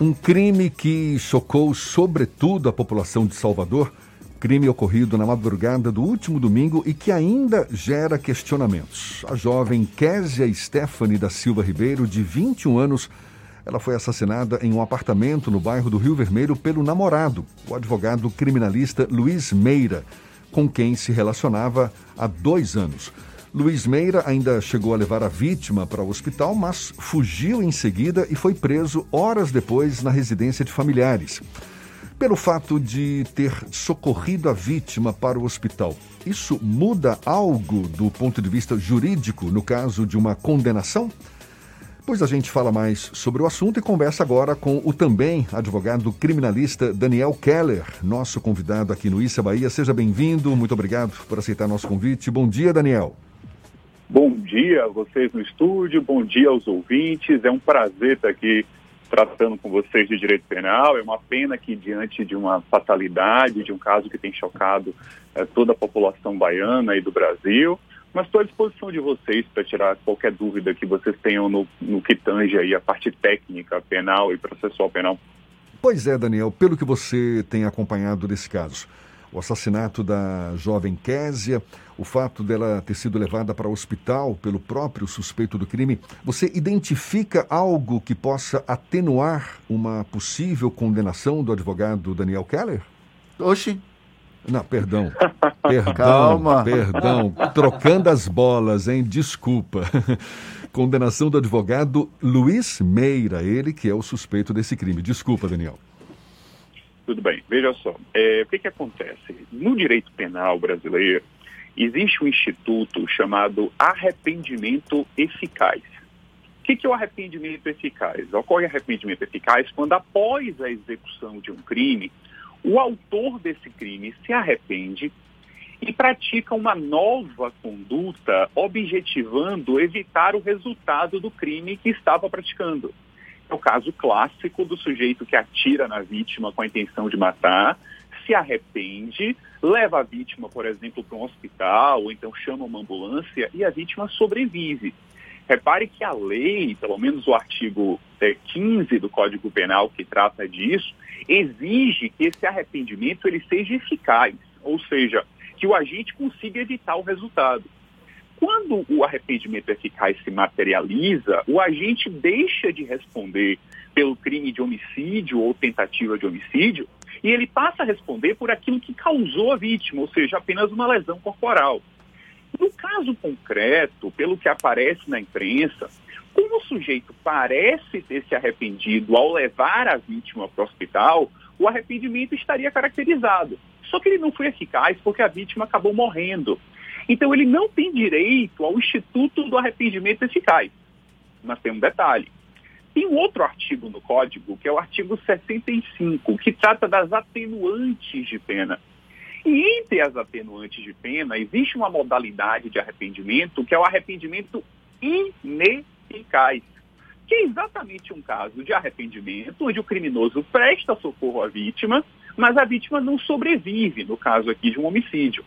Um crime que chocou sobretudo a população de Salvador, crime ocorrido na madrugada do último domingo e que ainda gera questionamentos. A jovem Késia Stephanie da Silva Ribeiro, de 21 anos, ela foi assassinada em um apartamento no bairro do Rio Vermelho pelo namorado, o advogado criminalista Luiz Meira, com quem se relacionava há dois anos. Luiz Meira ainda chegou a levar a vítima para o hospital, mas fugiu em seguida e foi preso horas depois na residência de familiares. Pelo fato de ter socorrido a vítima para o hospital, isso muda algo do ponto de vista jurídico no caso de uma condenação? Pois a gente fala mais sobre o assunto e conversa agora com o também advogado criminalista Daniel Keller, nosso convidado aqui no Issa Bahia. Seja bem-vindo, muito obrigado por aceitar nosso convite. Bom dia, Daniel. Bom dia a vocês no estúdio, bom dia aos ouvintes. É um prazer estar aqui tratando com vocês de direito penal. É uma pena que, diante de uma fatalidade, de um caso que tem chocado é, toda a população baiana e do Brasil, mas estou à disposição de vocês para tirar qualquer dúvida que vocês tenham no, no que tange aí a parte técnica penal e processual penal. Pois é, Daniel, pelo que você tem acompanhado desse caso, o assassinato da jovem Késia, o fato dela ter sido levada para o hospital pelo próprio suspeito do crime, você identifica algo que possa atenuar uma possível condenação do advogado Daniel Keller? Oxi. Não, perdão. Perdão. Calma. Perdão. Trocando as bolas, hein? Desculpa. Condenação do advogado Luiz Meira, ele que é o suspeito desse crime. Desculpa, Daniel. Tudo bem, veja só. É, o que, que acontece? No direito penal brasileiro, existe um instituto chamado arrependimento eficaz. O que, que é o arrependimento eficaz? Ocorre arrependimento eficaz quando, após a execução de um crime, o autor desse crime se arrepende e pratica uma nova conduta, objetivando evitar o resultado do crime que estava praticando. É o caso clássico do sujeito que atira na vítima com a intenção de matar, se arrepende, leva a vítima, por exemplo, para um hospital, ou então chama uma ambulância e a vítima sobrevive. Repare que a lei, pelo menos o artigo 15 é, do Código Penal que trata disso, exige que esse arrependimento ele seja eficaz, ou seja, que o agente consiga evitar o resultado. Quando o arrependimento eficaz se materializa, o agente deixa de responder pelo crime de homicídio ou tentativa de homicídio e ele passa a responder por aquilo que causou a vítima, ou seja, apenas uma lesão corporal. No caso concreto, pelo que aparece na imprensa, como o sujeito parece ter se arrependido ao levar a vítima para o hospital, o arrependimento estaria caracterizado. Só que ele não foi eficaz porque a vítima acabou morrendo. Então, ele não tem direito ao Instituto do Arrependimento Eficaz. Mas tem um detalhe. Tem um outro artigo no Código, que é o artigo 65, que trata das atenuantes de pena. E entre as atenuantes de pena, existe uma modalidade de arrependimento que é o arrependimento ineficaz, que é exatamente um caso de arrependimento onde o criminoso presta socorro à vítima, mas a vítima não sobrevive, no caso aqui de um homicídio.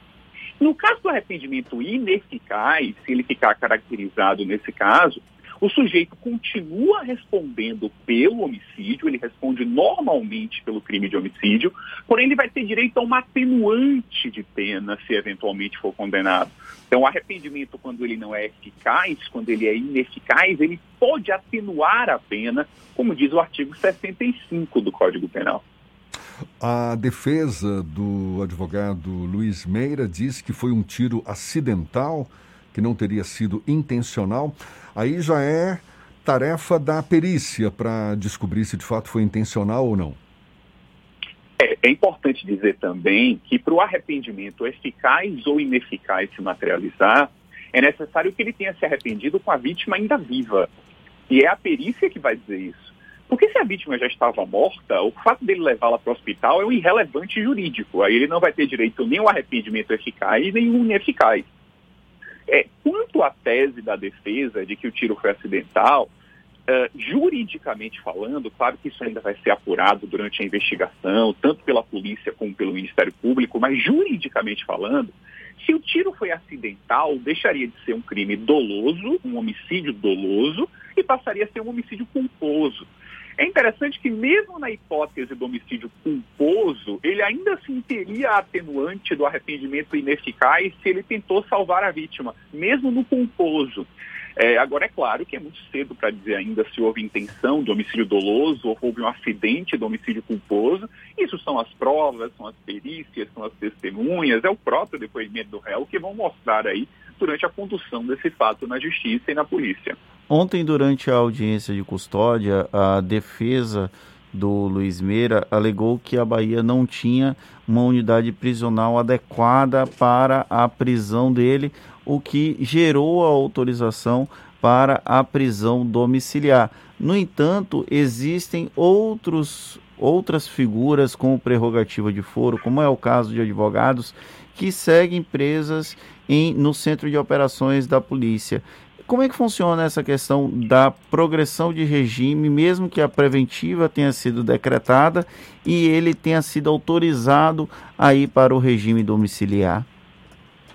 No caso do arrependimento ineficaz, se ele ficar caracterizado nesse caso, o sujeito continua respondendo pelo homicídio, ele responde normalmente pelo crime de homicídio, porém ele vai ter direito a uma atenuante de pena se eventualmente for condenado. Então, o arrependimento, quando ele não é eficaz, quando ele é ineficaz, ele pode atenuar a pena, como diz o artigo 65 do Código Penal. A defesa do advogado Luiz Meira diz que foi um tiro acidental, que não teria sido intencional. Aí já é tarefa da perícia para descobrir se de fato foi intencional ou não. É, é importante dizer também que para o arrependimento eficaz ou ineficaz se materializar, é necessário que ele tenha se arrependido com a vítima ainda viva. E é a perícia que vai dizer isso. Porque se a vítima já estava morta, o fato dele levá-la para o hospital é um irrelevante jurídico. Aí ele não vai ter direito nem ao arrependimento eficaz, nem ao ineficaz. É, quanto à tese da defesa de que o tiro foi acidental, uh, juridicamente falando, claro que isso ainda vai ser apurado durante a investigação, tanto pela polícia como pelo Ministério Público, mas juridicamente falando, se o tiro foi acidental, deixaria de ser um crime doloso, um homicídio doloso, e passaria a ser um homicídio culposo. É interessante que mesmo na hipótese do homicídio culposo, ele ainda assim teria a atenuante do arrependimento ineficaz se ele tentou salvar a vítima, mesmo no culposo. É, agora, é claro que é muito cedo para dizer ainda se houve intenção de homicídio doloso ou houve um acidente de homicídio culposo. Isso são as provas, são as perícias, são as testemunhas, é o próprio depoimento do réu que vão mostrar aí durante a condução desse fato na justiça e na polícia. Ontem, durante a audiência de custódia, a defesa do Luiz Meira alegou que a Bahia não tinha uma unidade prisional adequada para a prisão dele, o que gerou a autorização para a prisão domiciliar. No entanto, existem outros, outras figuras com prerrogativa de foro, como é o caso de advogados, que seguem presas em, no centro de operações da polícia. Como é que funciona essa questão da progressão de regime, mesmo que a preventiva tenha sido decretada e ele tenha sido autorizado a ir para o regime domiciliar?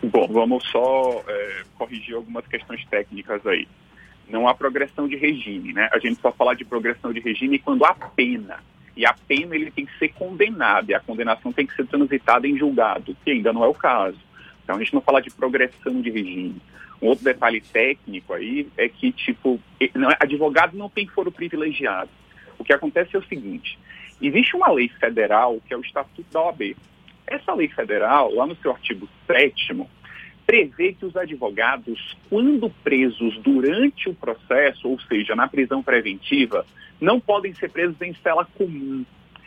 Bom, vamos só é, corrigir algumas questões técnicas aí. Não há progressão de regime, né? A gente só fala de progressão de regime quando há pena. E a pena ele tem que ser condenada, e a condenação tem que ser transitada em julgado, que ainda não é o caso. Então a gente não fala de progressão de regime. Um outro detalhe técnico aí é que, tipo, é, advogado não tem foro privilegiado. O que acontece é o seguinte: existe uma lei federal que é o Estatuto da OAB. Essa lei federal, lá no seu artigo 7, prevê que os advogados, quando presos durante o processo, ou seja, na prisão preventiva, não podem ser presos em cela comum.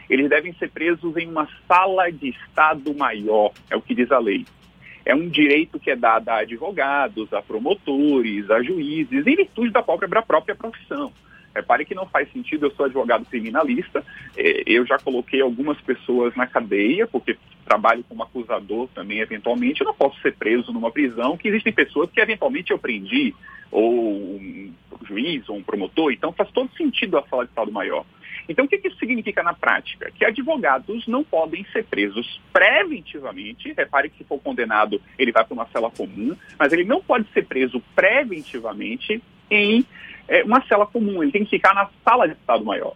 Eles devem ser presos em uma sala de Estado maior, é o que diz a lei é um direito que é dado a advogados, a promotores, a juízes, em virtude da própria, da própria profissão. Repare que não faz sentido, eu sou advogado criminalista, é, eu já coloquei algumas pessoas na cadeia, porque trabalho como acusador também, eventualmente, eu não posso ser preso numa prisão, que existem pessoas que eventualmente eu prendi, ou um juiz, ou um promotor, então faz todo sentido a sala de Estado Maior. Então, o que isso significa na prática? Que advogados não podem ser presos preventivamente. Repare que se for condenado, ele vai para uma cela comum, mas ele não pode ser preso preventivamente em é, uma cela comum. Ele tem que ficar na sala de Estado Maior.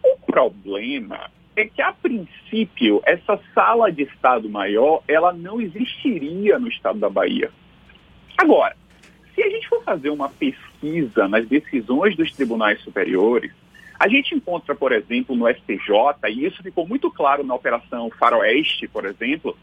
O problema é que, a princípio, essa sala de Estado Maior, ela não existiria no estado da Bahia. Agora, se a gente for fazer uma pesquisa nas decisões dos tribunais superiores, a gente encontra, por exemplo, no STJ, e isso ficou muito claro na Operação Faroeste, por exemplo,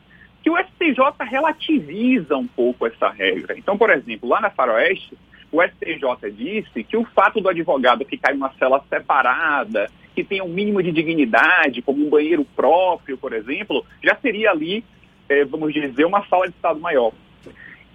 que o STJ relativiza um pouco essa regra. Então, por exemplo, lá na Faroeste, o STJ disse que o fato do advogado ficar em uma cela separada, que tenha um mínimo de dignidade, como um banheiro próprio, por exemplo, já seria ali, eh, vamos dizer, uma sala de Estado maior.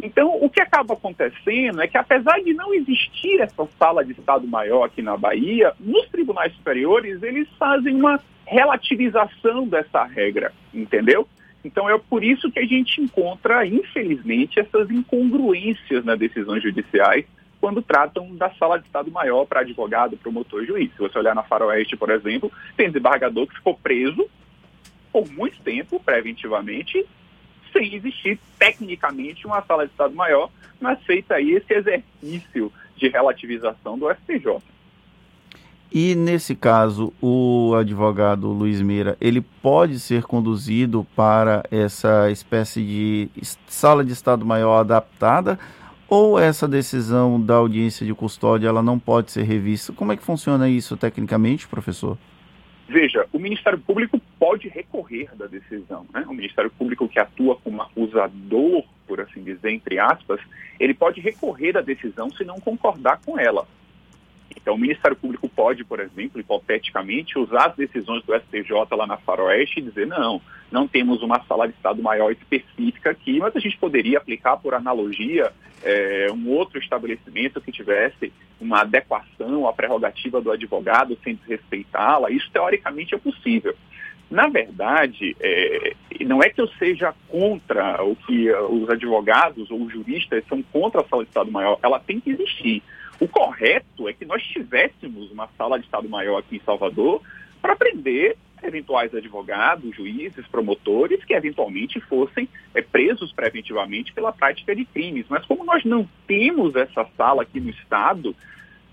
Então, o que acaba acontecendo é que, apesar de não existir essa sala de Estado Maior aqui na Bahia, nos tribunais superiores eles fazem uma relativização dessa regra, entendeu? Então, é por isso que a gente encontra, infelizmente, essas incongruências nas decisões judiciais quando tratam da sala de Estado Maior para advogado, promotor e juiz. Se você olhar na Faroeste, por exemplo, tem desembargador que ficou preso por muito tempo, preventivamente, sem existir tecnicamente uma sala de Estado maior, mas feita aí esse exercício de relativização do STJ. E nesse caso, o advogado Luiz Meira, ele pode ser conduzido para essa espécie de sala de Estado Maior adaptada ou essa decisão da audiência de custódia ela não pode ser revista? Como é que funciona isso tecnicamente, professor? Veja, o Ministério Público pode recorrer da decisão. Né? O Ministério Público que atua como acusador, por assim dizer, entre aspas, ele pode recorrer da decisão se não concordar com ela. Então, o Ministério Público pode, por exemplo, hipoteticamente, usar as decisões do STJ lá na Faroeste e dizer: não, não temos uma sala de Estado maior específica aqui, mas a gente poderia aplicar, por analogia, é, um outro estabelecimento que tivesse uma adequação à prerrogativa do advogado sem desrespeitá-la. Isso, teoricamente, é possível. Na verdade, é, não é que eu seja contra o que os advogados ou os juristas são contra a sala de Estado maior, ela tem que existir. O correto é que nós tivéssemos uma sala de Estado Maior aqui em Salvador para prender eventuais advogados, juízes, promotores que eventualmente fossem é, presos preventivamente pela prática de crimes. Mas como nós não temos essa sala aqui no Estado,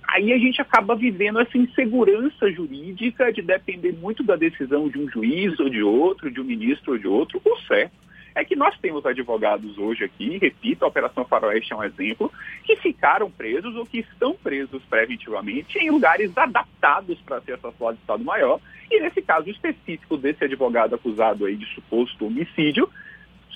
aí a gente acaba vivendo essa insegurança jurídica de depender muito da decisão de um juiz ou de outro, de um ministro ou de outro. O certo é que nós temos advogados hoje aqui, repito, a Operação Faroeste é um exemplo, que ficaram presos ou que estão presos preventivamente em lugares adaptados para ser assassinados de Estado Maior. E nesse caso específico desse advogado acusado aí de suposto homicídio,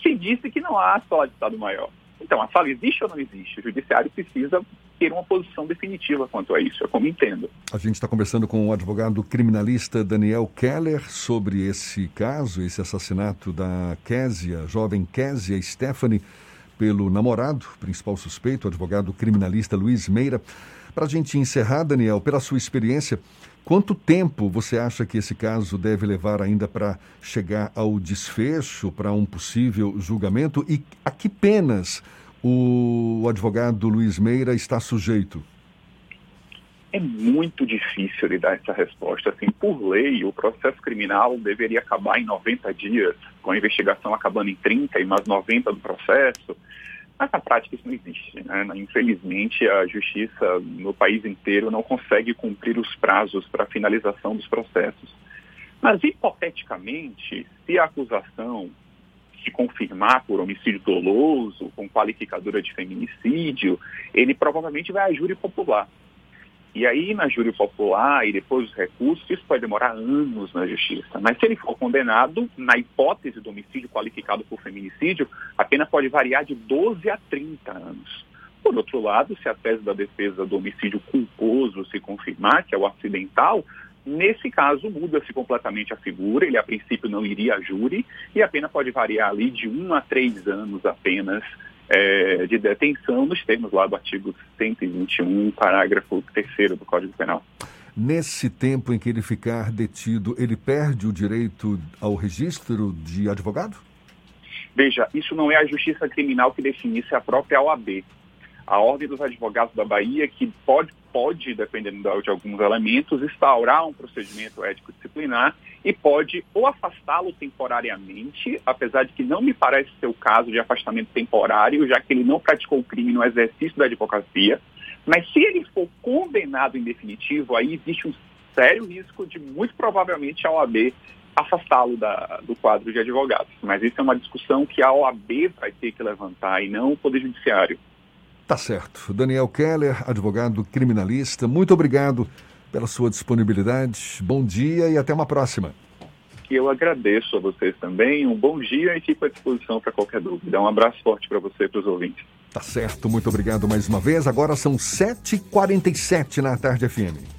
se disse que não há só de Estado Maior. Então, a sala existe ou não existe? O judiciário precisa ter uma posição definitiva quanto a isso, é como entendo. A gente está conversando com o advogado criminalista Daniel Keller sobre esse caso, esse assassinato da Késia, jovem Késia Stephanie, pelo namorado, principal suspeito, o advogado criminalista Luiz Meira. Para a gente encerrar, Daniel, pela sua experiência, quanto tempo você acha que esse caso deve levar ainda para chegar ao desfecho, para um possível julgamento? E a que penas o advogado Luiz Meira está sujeito? É muito difícil lhe dar essa resposta. Assim, por lei, o processo criminal deveria acabar em 90 dias, com a investigação acabando em 30 e mais 90 do processo. Mas na prática isso não existe. Né? Infelizmente, a justiça no país inteiro não consegue cumprir os prazos para a finalização dos processos. Mas, hipoteticamente, se a acusação se confirmar por homicídio doloso, com qualificadora de feminicídio, ele provavelmente vai a júri popular. E aí, na júri popular e depois os recursos, isso pode demorar anos na justiça. Mas se ele for condenado, na hipótese do homicídio qualificado por feminicídio, a pena pode variar de 12 a 30 anos. Por outro lado, se a tese da defesa do homicídio culposo se confirmar, que é o acidental, Nesse caso, muda-se completamente a figura, ele a princípio não iria a júri, e a pena pode variar ali de um a três anos apenas é, de detenção, nos termos lá do artigo 121, parágrafo 3 do Código Penal. Nesse tempo em que ele ficar detido, ele perde o direito ao registro de advogado? Veja, isso não é a justiça criminal que define, isso é a própria OAB a Ordem dos Advogados da Bahia, que pode, pode dependendo de alguns elementos, instaurar um procedimento ético disciplinar e pode ou afastá-lo temporariamente, apesar de que não me parece ser o caso de afastamento temporário, já que ele não praticou o crime no exercício da advocacia, mas se ele for condenado em definitivo, aí existe um sério risco de, muito provavelmente, a OAB afastá-lo do quadro de advogados. Mas isso é uma discussão que a OAB vai ter que levantar e não o Poder Judiciário. Tá certo. Daniel Keller, advogado criminalista, muito obrigado pela sua disponibilidade. Bom dia e até uma próxima. Eu agradeço a vocês também. Um bom dia e fico à disposição para qualquer dúvida. Um abraço forte para você e para os ouvintes. Tá certo. Muito obrigado mais uma vez. Agora são 7h47 na tarde FM.